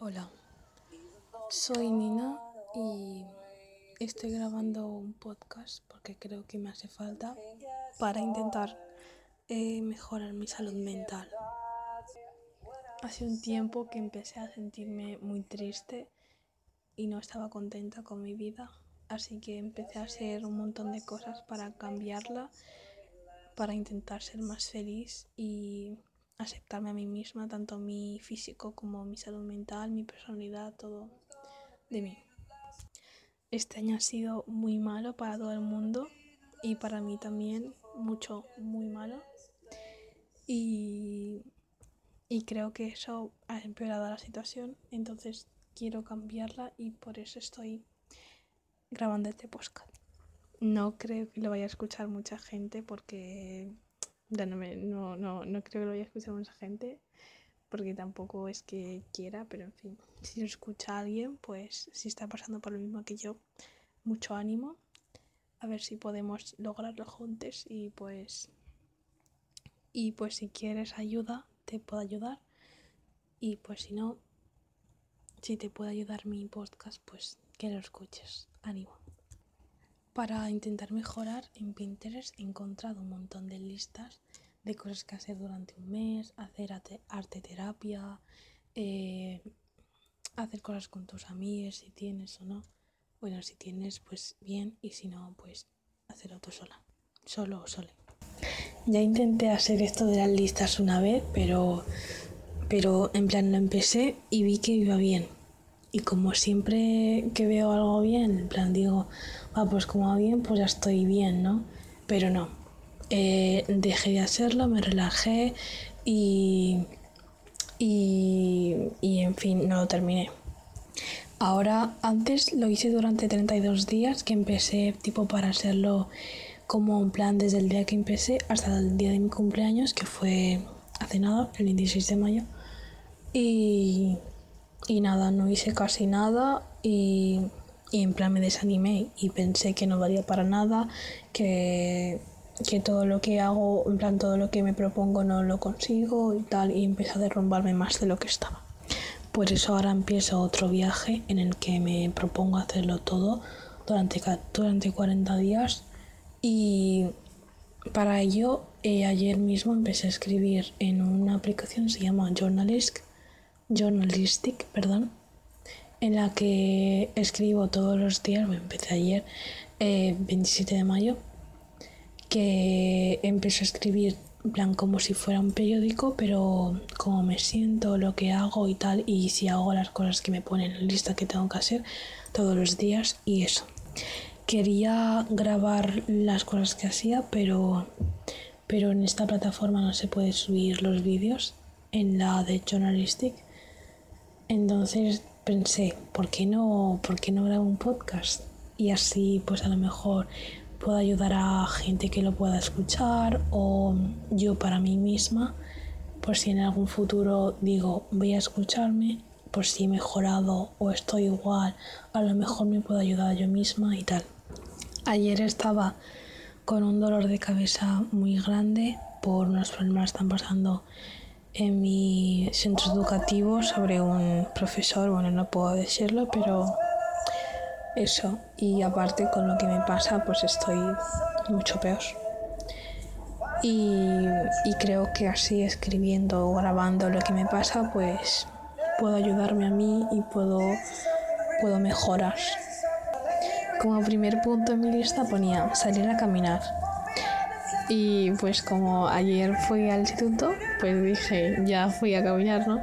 Hola, soy Nina y estoy grabando un podcast porque creo que me hace falta para intentar eh, mejorar mi salud mental. Hace un tiempo que empecé a sentirme muy triste y no estaba contenta con mi vida, así que empecé a hacer un montón de cosas para cambiarla, para intentar ser más feliz y aceptarme a mí misma, tanto mi físico como mi salud mental, mi personalidad, todo de mí. Este año ha sido muy malo para todo el mundo y para mí también mucho, muy malo. Y, y creo que eso ha empeorado la situación, entonces quiero cambiarla y por eso estoy grabando este podcast. No creo que lo vaya a escuchar mucha gente porque no, no, no, creo que lo vaya a escuchar mucha gente, porque tampoco es que quiera, pero en fin, si lo escucha alguien, pues si está pasando por lo mismo que yo, mucho ánimo, a ver si podemos lograrlo juntos y pues, y pues si quieres ayuda, te puedo ayudar, y pues si no, si te puede ayudar mi podcast, pues que lo escuches, ánimo. Para intentar mejorar en Pinterest he encontrado un montón de listas de cosas que hacer durante un mes, hacer arte terapia, eh, hacer cosas con tus amigos si tienes o no. Bueno, si tienes pues bien y si no pues hacerlo tú sola, solo o sole. Ya intenté hacer esto de las listas una vez, pero pero en plan lo empecé y vi que iba bien y como siempre que veo algo bien, en plan digo, ah, pues como va bien, pues ya estoy bien, ¿no? Pero no. Eh, dejé de hacerlo, me relajé y, y, y en fin, no lo terminé. Ahora, antes lo hice durante 32 días, que empecé tipo para hacerlo como un plan desde el día que empecé hasta el día de mi cumpleaños, que fue hace nada, el 26 de mayo. Y, y nada, no hice casi nada y, en plan me desanimé y pensé que no valía para nada, que, que todo lo que hago, en plan todo lo que me propongo no lo consigo y tal, y empecé a derrumbarme más de lo que estaba. Por eso ahora empiezo otro viaje en el que me propongo hacerlo todo durante, durante 40 días y para ello eh, ayer mismo empecé a escribir en una aplicación que se llama Journalist journalistic, perdón, en la que escribo todos los días, empecé ayer, 27 eh, de mayo, que empecé a escribir en plan como si fuera un periódico, pero como me siento, lo que hago y tal, y si hago las cosas que me ponen en lista que tengo que hacer todos los días y eso. Quería grabar las cosas que hacía, pero, pero en esta plataforma no se puede subir los vídeos, en la de Journalistic entonces pensé, ¿por qué no, por qué no grabo un podcast? Y así pues a lo mejor puedo ayudar a gente que lo pueda escuchar o yo para mí misma, por si en algún futuro digo voy a escucharme, por si he mejorado o estoy igual, a lo mejor me puedo ayudar yo misma y tal. Ayer estaba con un dolor de cabeza muy grande por unos problemas que están pasando en mi centro educativo sobre un profesor, bueno, no puedo decirlo, pero eso. Y aparte con lo que me pasa, pues estoy mucho peor. Y, creo que así escribiendo o grabando lo que me pasa, pues puedo ayudarme a mí y puedo, puedo mejorar. Como primer punto en mi lista ponía salir a caminar. Y pues como ayer fui al instituto, pues dije, ya fui a caminar, ¿no?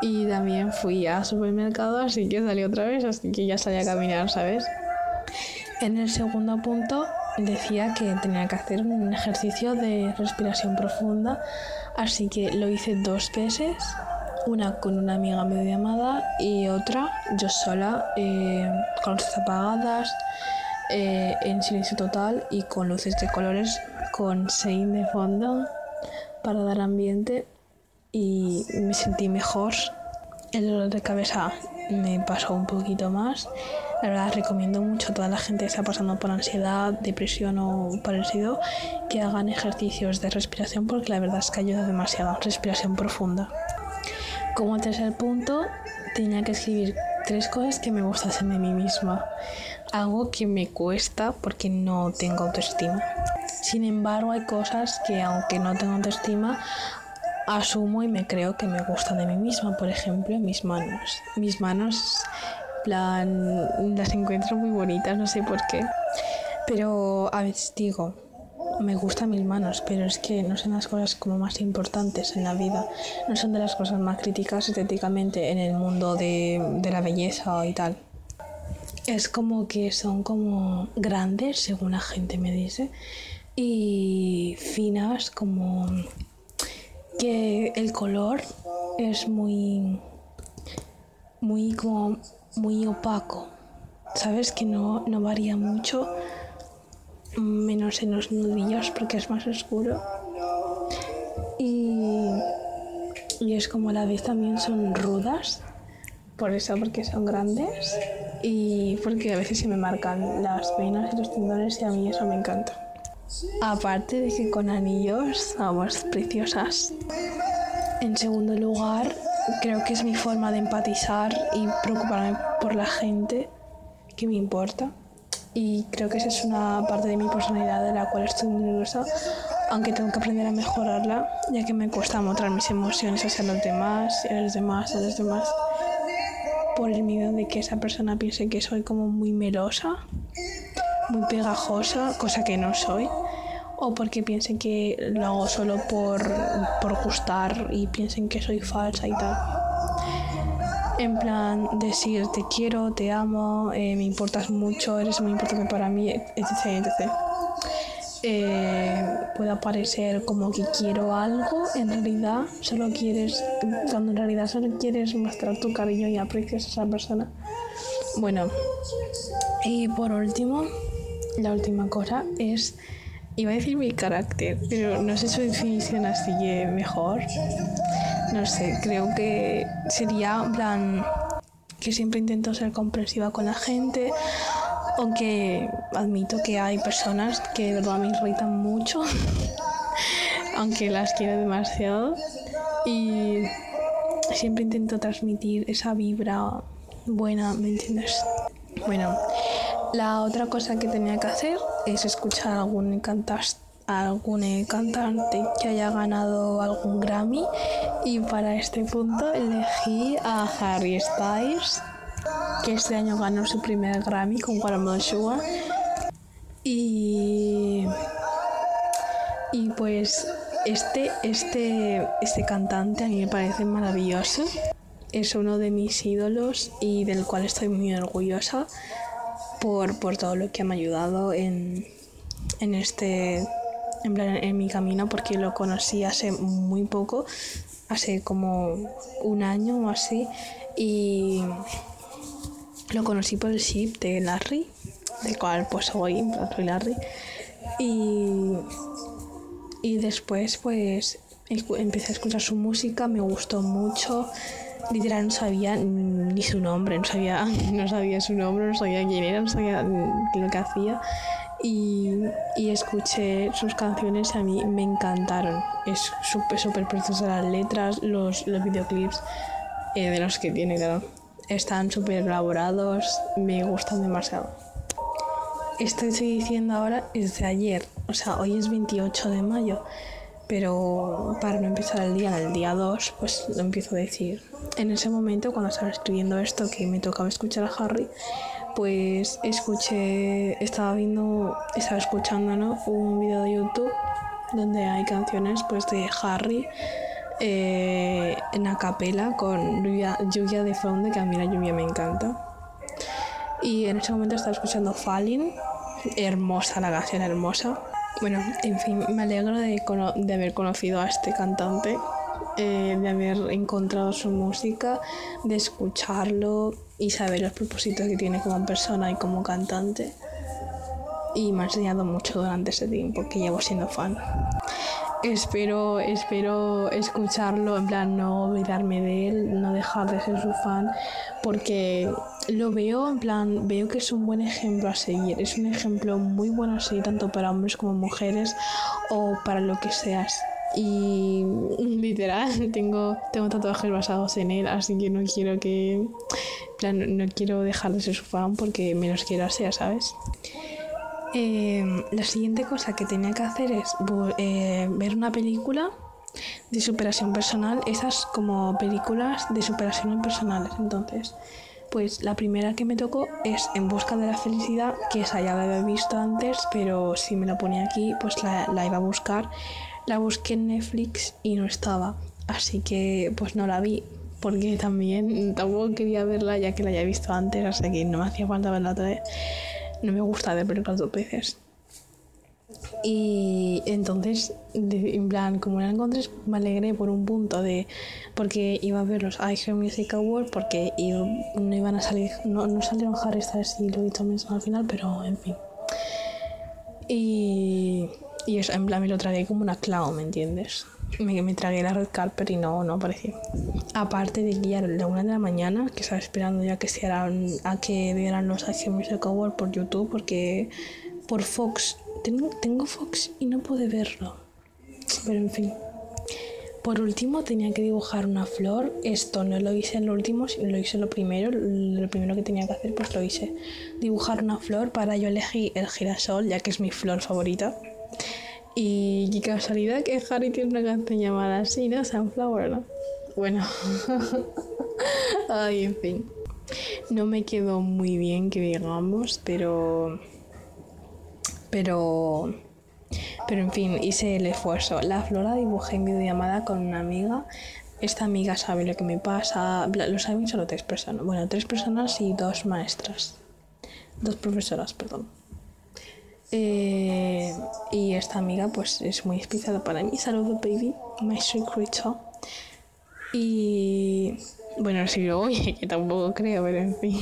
Y también fui a supermercado, así que salí otra vez, así que ya salí a caminar, ¿sabes? En el segundo punto decía que tenía que hacer un ejercicio de respiración profunda, así que lo hice dos veces, una con una amiga medio llamada y otra yo sola, eh, con luces apagadas, eh, en silencio total y con luces de colores con Sein de fondo para dar ambiente y me sentí mejor. El dolor de cabeza me pasó un poquito más. La verdad recomiendo mucho a toda la gente que está pasando por ansiedad, depresión o parecido que hagan ejercicios de respiración porque la verdad es que ayuda demasiado. Respiración profunda. Como tercer punto, tenía que escribir tres cosas que me gustasen de mí misma. Algo que me cuesta porque no tengo autoestima. Sin embargo, hay cosas que aunque no tengo autoestima, asumo y me creo que me gustan de mí misma. Por ejemplo, mis manos. Mis manos, plan, las encuentro muy bonitas, no sé por qué. Pero a veces digo, me gustan mis manos, pero es que no son las cosas como más importantes en la vida. No son de las cosas más críticas estéticamente en el mundo de, de la belleza y tal. Es como que son como grandes, según la gente me dice, y finas como que el color es muy muy como muy opaco sabes que no, no varía mucho menos en los nudillos porque es más oscuro. Y, y es como a la vez también son rudas por eso porque son grandes y porque a veces se me marcan las venas y los tendones y a mí eso me encanta Aparte de que con anillos somos preciosas. En segundo lugar, creo que es mi forma de empatizar y preocuparme por la gente que me importa. Y creo que esa es una parte de mi personalidad de la cual estoy muy nerviosa, aunque tengo que aprender a mejorarla, ya que me cuesta mostrar mis emociones hacia los demás, a los demás, a los demás, por el miedo de que esa persona piense que soy como muy melosa muy pegajosa, cosa que no soy, o porque piensen que lo hago solo por, por gustar y piensen que soy falsa y tal. En plan, decir te quiero, te amo, eh, me importas mucho, eres muy importante para mí, etc. etc. Eh, puede parecer como que quiero algo, en realidad solo quieres, cuando en realidad solo quieres mostrar tu cariño y aprecias a esa persona. Bueno, y por último, la última cosa es, iba a decir mi carácter, pero no sé su definición así mejor. No sé, creo que sería en plan que siempre intento ser comprensiva con la gente, aunque admito que hay personas que de verdad me irritan mucho, aunque las quiero demasiado. Y siempre intento transmitir esa vibra buena, ¿me entiendes? Bueno, la otra cosa que tenía que hacer es escuchar a algún, algún cantante que haya ganado algún Grammy. Y para este punto elegí a Harry Styles que este año ganó su primer Grammy con Watermelon Sugar. Y y pues este este este cantante a mí me parece maravilloso. Es uno de mis ídolos y del cual estoy muy orgullosa por, por todo lo que me ha ayudado en, en este en, en mi camino porque lo conocí hace muy poco, hace como un año o así y lo conocí por el ship de Larry, del cual pues soy Larry. Y, y después pues empecé a escuchar su música, me gustó mucho literal no sabía ni su nombre, no sabía, no sabía su nombre, no sabía quién era, no sabía lo que hacía. Y, y escuché sus canciones y a mí me encantaron. Es súper, súper preciosa las letras, los, los videoclips eh, de los que tiene, claro. Están súper elaborados, me gustan demasiado. Esto estoy diciendo ahora es de ayer, o sea, hoy es 28 de mayo pero para no empezar el día, el día 2, pues lo empiezo a decir. En ese momento, cuando estaba escribiendo esto, que me tocaba escuchar a Harry, pues escuché, estaba viendo, estaba escuchando ¿no? un video de YouTube donde hay canciones pues de Harry eh, en a capela con lluvia, lluvia de fondo, que a mí la lluvia me encanta. Y en ese momento estaba escuchando Falling, hermosa la canción, hermosa. Bueno, en fin, me alegro de, de haber conocido a este cantante, eh, de haber encontrado su música, de escucharlo y saber los propósitos que tiene como persona y como cantante. Y me ha enseñado mucho durante ese tiempo que llevo siendo fan espero, espero escucharlo, en plan no olvidarme de él, no dejar de ser su fan, porque lo veo, en plan, veo que es un buen ejemplo a seguir, es un ejemplo muy bueno a seguir tanto para hombres como mujeres o para lo que seas. y literal tengo, tengo tatuajes basados en él, así que no quiero que, plan, no quiero dejar de ser su fan porque me los quiero hacer, ¿sabes? Em, la siguiente cosa que tenía que hacer es eh, ver una película de superación personal, esas como películas de superación personales. Entonces, pues la primera que me tocó es En busca de la felicidad, que esa ya la había visto antes, pero si me la ponía aquí, pues la, la iba a buscar. La busqué en Netflix y no estaba, así que pues no la vi, porque también tampoco quería verla ya que la había visto antes, así que no me hacía falta verla otra vez. No me gusta ver películas dos veces. Y entonces, en plan, como la encontré, me alegré por un punto de. Porque iba a ver los High Music Awards, porque no iban a salir. No, no salieron Harry Styles y Louis Tomlinson al final, pero en fin. Y. Y eso, en plan, me lo tragué como una clown, ¿me entiendes? Me, me tragué la red carpet y no, no apareció. Aparte de que era la una de la mañana, que estaba esperando ya que se harán, a que dieran los High Music Awards por YouTube, porque por Fox tengo, Fox y no pude verlo. Pero en fin. Por último tenía que dibujar una flor. Esto no lo hice en lo último, lo hice lo primero. Lo primero que tenía que hacer pues lo hice. Dibujar una flor para yo elegí el girasol, ya que es mi flor favorita. Y qué casualidad que Harry tiene una canción llamada así, ¿no? Sunflower, ¿no? Bueno. Ay, en fin. No me quedó muy bien que digamos, pero pero, pero en fin, hice el esfuerzo. La flora dibujé en videollamada con una amiga. Esta amiga sabe lo que me pasa. Lo saben solo tres personas. Bueno, tres personas y dos maestras. Dos profesoras, perdón. Eh, y esta amiga pues es muy especial para mí. Saludos, baby. My sweet creature. Y bueno, si lo oye, que tampoco creo, pero en fin.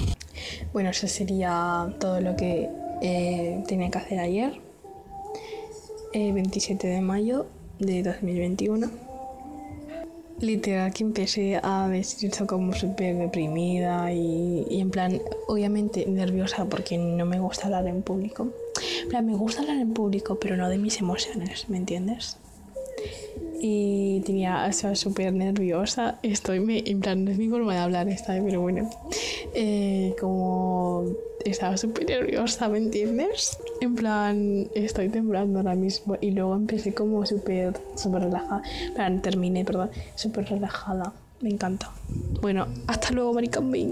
Bueno, eso sería todo lo que eh, tenía que hacer ayer, 27 eh, de mayo de 2021. Literal que empecé a vestirse como súper deprimida y, y, en plan, obviamente nerviosa porque no me gusta hablar en público. Plan, me gusta hablar en público, pero no de mis emociones, ¿me entiendes? y tenía, estaba súper nerviosa. Estoy, me, en plan, no es mi forma de hablar esta, pero bueno, eh, como estaba súper nerviosa, ¿me entiendes? En plan, estoy temblando ahora mismo y luego empecé como súper, súper relajada. En plan, terminé, perdón, súper relajada. Me encanta. Bueno, hasta luego, Maricambín.